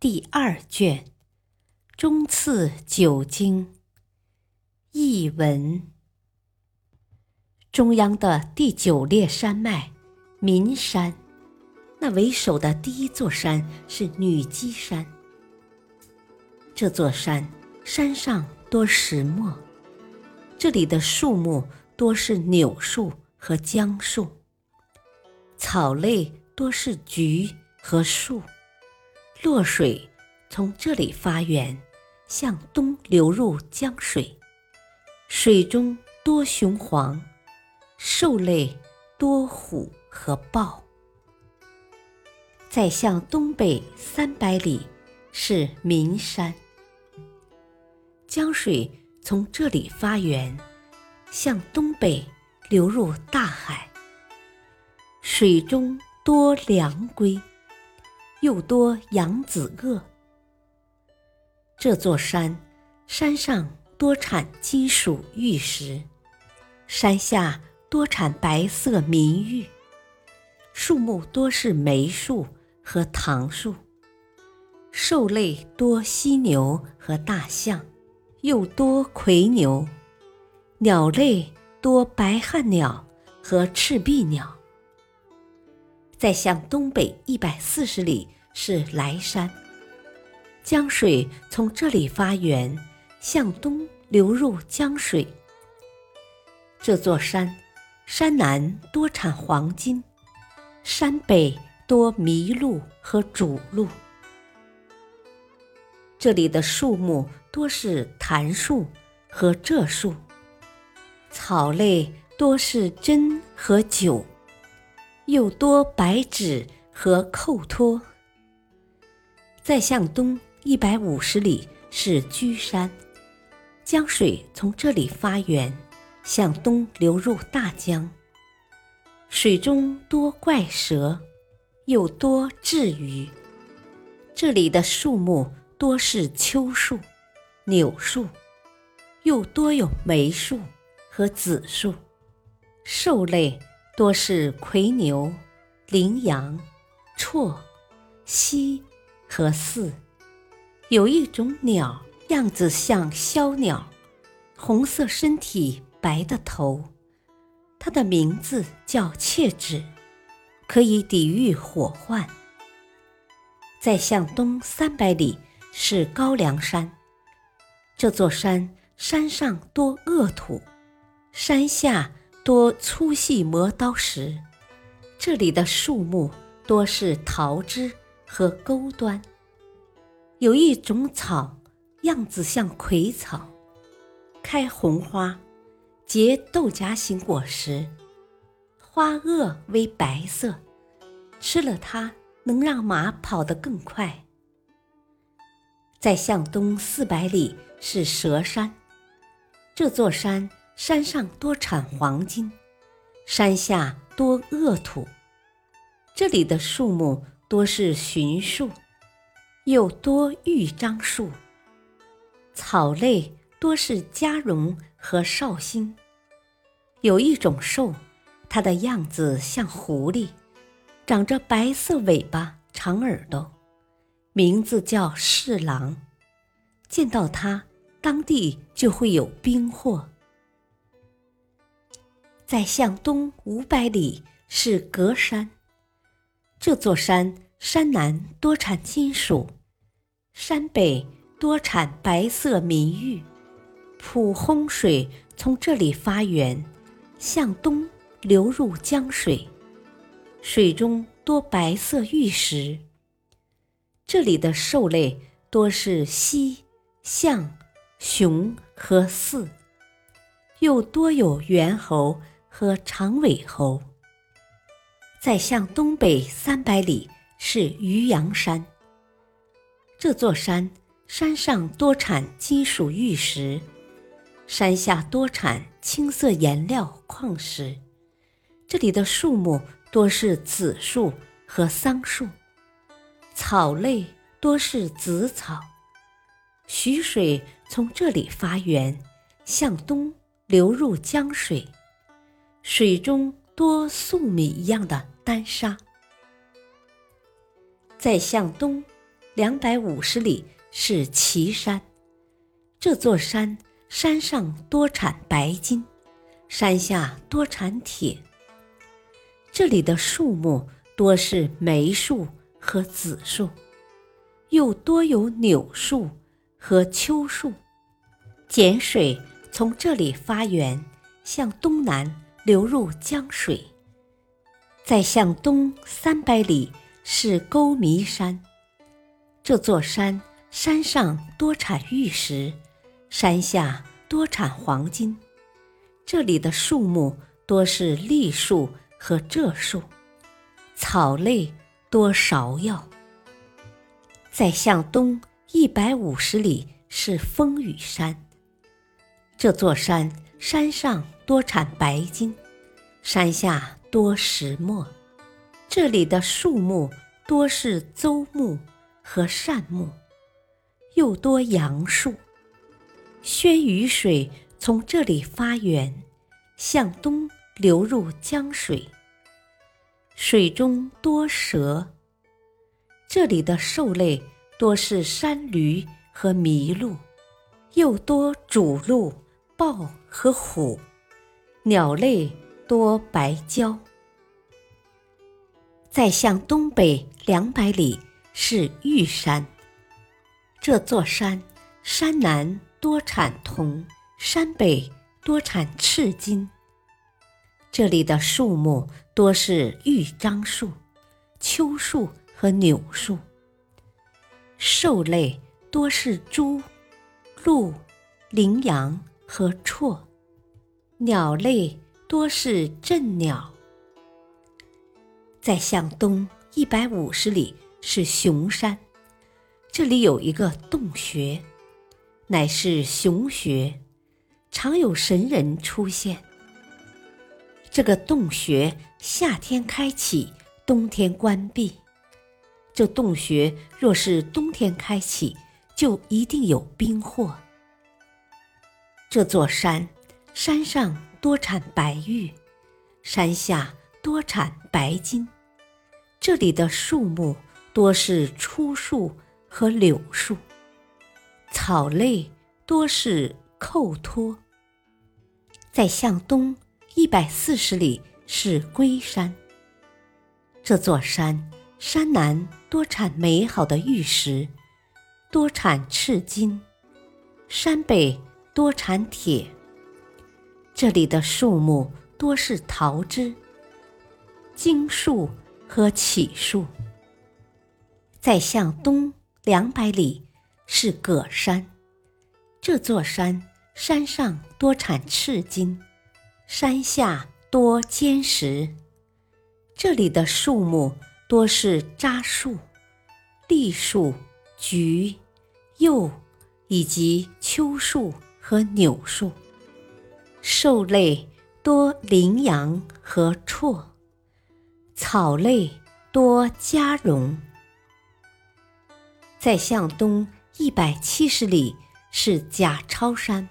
第二卷《中次九经》译文。中央的第九列山脉——岷山。那为首的第一座山是女积山。这座山山上多石墨，这里的树木多是柳树和姜树，草类多是菊和树。洛水从这里发源，向东流入江水，水中多雄黄，兽类多虎和豹。再向东北三百里是岷山，江水从这里发源，向东北流入大海。水中多良龟，又多扬子鳄。这座山山上多产金属玉石，山下多产白色明玉，树木多是梅树。和唐树，兽类多犀牛和大象，又多葵牛；鸟类多白汉鸟和赤壁鸟。再向东北一百四十里是莱山，江水从这里发源，向东流入江水。这座山，山南多产黄金，山北。多麋鹿和主鹿，这里的树木多是檀树和柘树，草类多是针和韭，又多白芷和寇托。再向东一百五十里是居山，江水从这里发源，向东流入大江，水中多怪蛇。又多雉鱼，这里的树木多是秋树、柳树，又多有梅树和紫树。兽类多是葵牛、羚羊、绰、犀和兕。有一种鸟，样子像枭鸟，红色身体，白的头，它的名字叫切纸。可以抵御火患。再向东三百里是高梁山，这座山山上多恶土，山下多粗细磨刀石。这里的树木多是桃枝和钩端。有一种草，样子像葵草，开红花，结豆荚形果实。花萼为白色，吃了它能让马跑得更快。再向东四百里是蛇山，这座山山上多产黄金，山下多恶土。这里的树木多是荀树，又多玉樟树，草类多是嘉绒和绍兴。有一种兽。它的样子像狐狸，长着白色尾巴、长耳朵，名字叫侍郎。见到它，当地就会有兵祸。再向东五百里是格山，这座山山南多产金属，山北多产白色明玉。普烘水从这里发源，向东。流入江水，水中多白色玉石。这里的兽类多是犀、象、熊和兕，又多有猿猴和长尾猴。再向东北三百里是渔阳山。这座山山上多产金属玉石，山下多产青色颜料矿石。这里的树木多是紫树和桑树，草类多是紫草。徐水从这里发源，向东流入江水，水中。多粟米一样的丹砂，再向东两百五十里是岐山。这座山山上多产白金，山下多产铁。这里的树木多是梅树和紫树，又多有柳树和秋树。碱水从这里发源，向东南。流入江水，再向东三百里是沟弥山。这座山山上多产玉石，山下多产黄金。这里的树木多是栗树和柘树，草类多芍药。再向东一百五十里是风雨山。这座山山上。多产白金，山下多石墨。这里的树木多是邹木和杉木，又多杨树。宣雨水从这里发源，向东流入江水。水中多蛇。这里的兽类多是山驴和麋鹿，又多主鹿、豹和虎。鸟类多白鹪。再向东北两百里是玉山。这座山山南多产铜，山北多产赤金。这里的树木多是玉樟树、秋树和柳树。兽类多是猪、鹿、羚羊和绰。鸟类多是镇鸟。再向东一百五十里是熊山，这里有一个洞穴，乃是熊穴，常有神人出现。这个洞穴夏天开启，冬天关闭。这洞穴若是冬天开启，就一定有冰祸。这座山。山上多产白玉，山下多产白金。这里的树木多是粗树和柳树，草类多是寇托。再向东一百四十里是龟山。这座山山南多产美好的玉石，多产赤金；山北多产铁。这里的树木多是桃枝、荆树和杞树。再向东两百里是葛山，这座山山上多产赤金，山下多坚石。这里的树木多是樟树、栗树、橘、柚以及秋树和柳树。兽类多羚羊和绰，草类多嘉绒。再向东一百七十里是贾超山。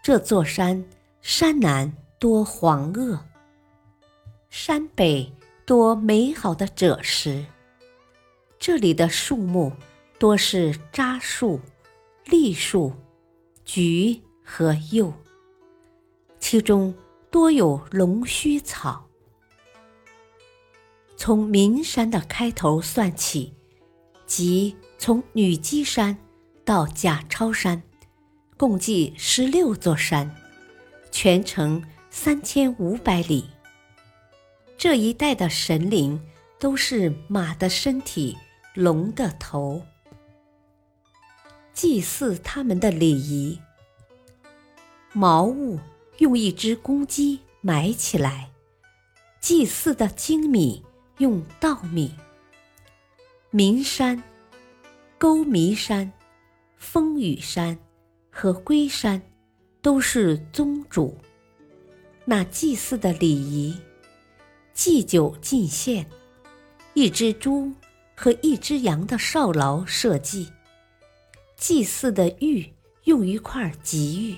这座山山南多黄垩，山北多美好的赭石。这里的树木多是樟树、栗树、橘和柚。其中多有龙须草。从岷山的开头算起，即从女积山到贾超山，共计十六座山，全程三千五百里。这一带的神灵都是马的身体，龙的头，祭祀他们的礼仪，茅屋。用一只公鸡埋起来，祭祀的精米用稻米，岷山、沟弥山、风雨山和龟山都是宗主。那祭祀的礼仪，祭酒进献，一只猪和一只羊的少牢设计。祭祀的玉用一块吉玉。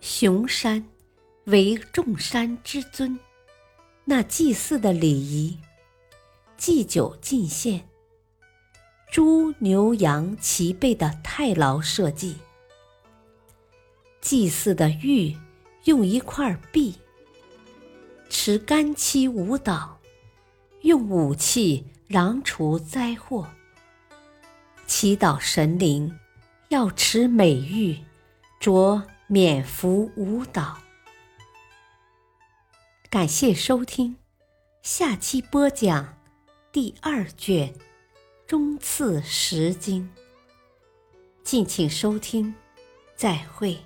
雄山为众山之尊，那祭祀的礼仪，祭酒进献，猪牛羊齐备的太牢社稷。祭祀的玉。用一块璧，持干漆舞蹈，用武器攘除灾祸。祈祷神灵，要持美玉，着免服舞蹈。感谢收听，下期播讲第二卷中次十经。敬请收听，再会。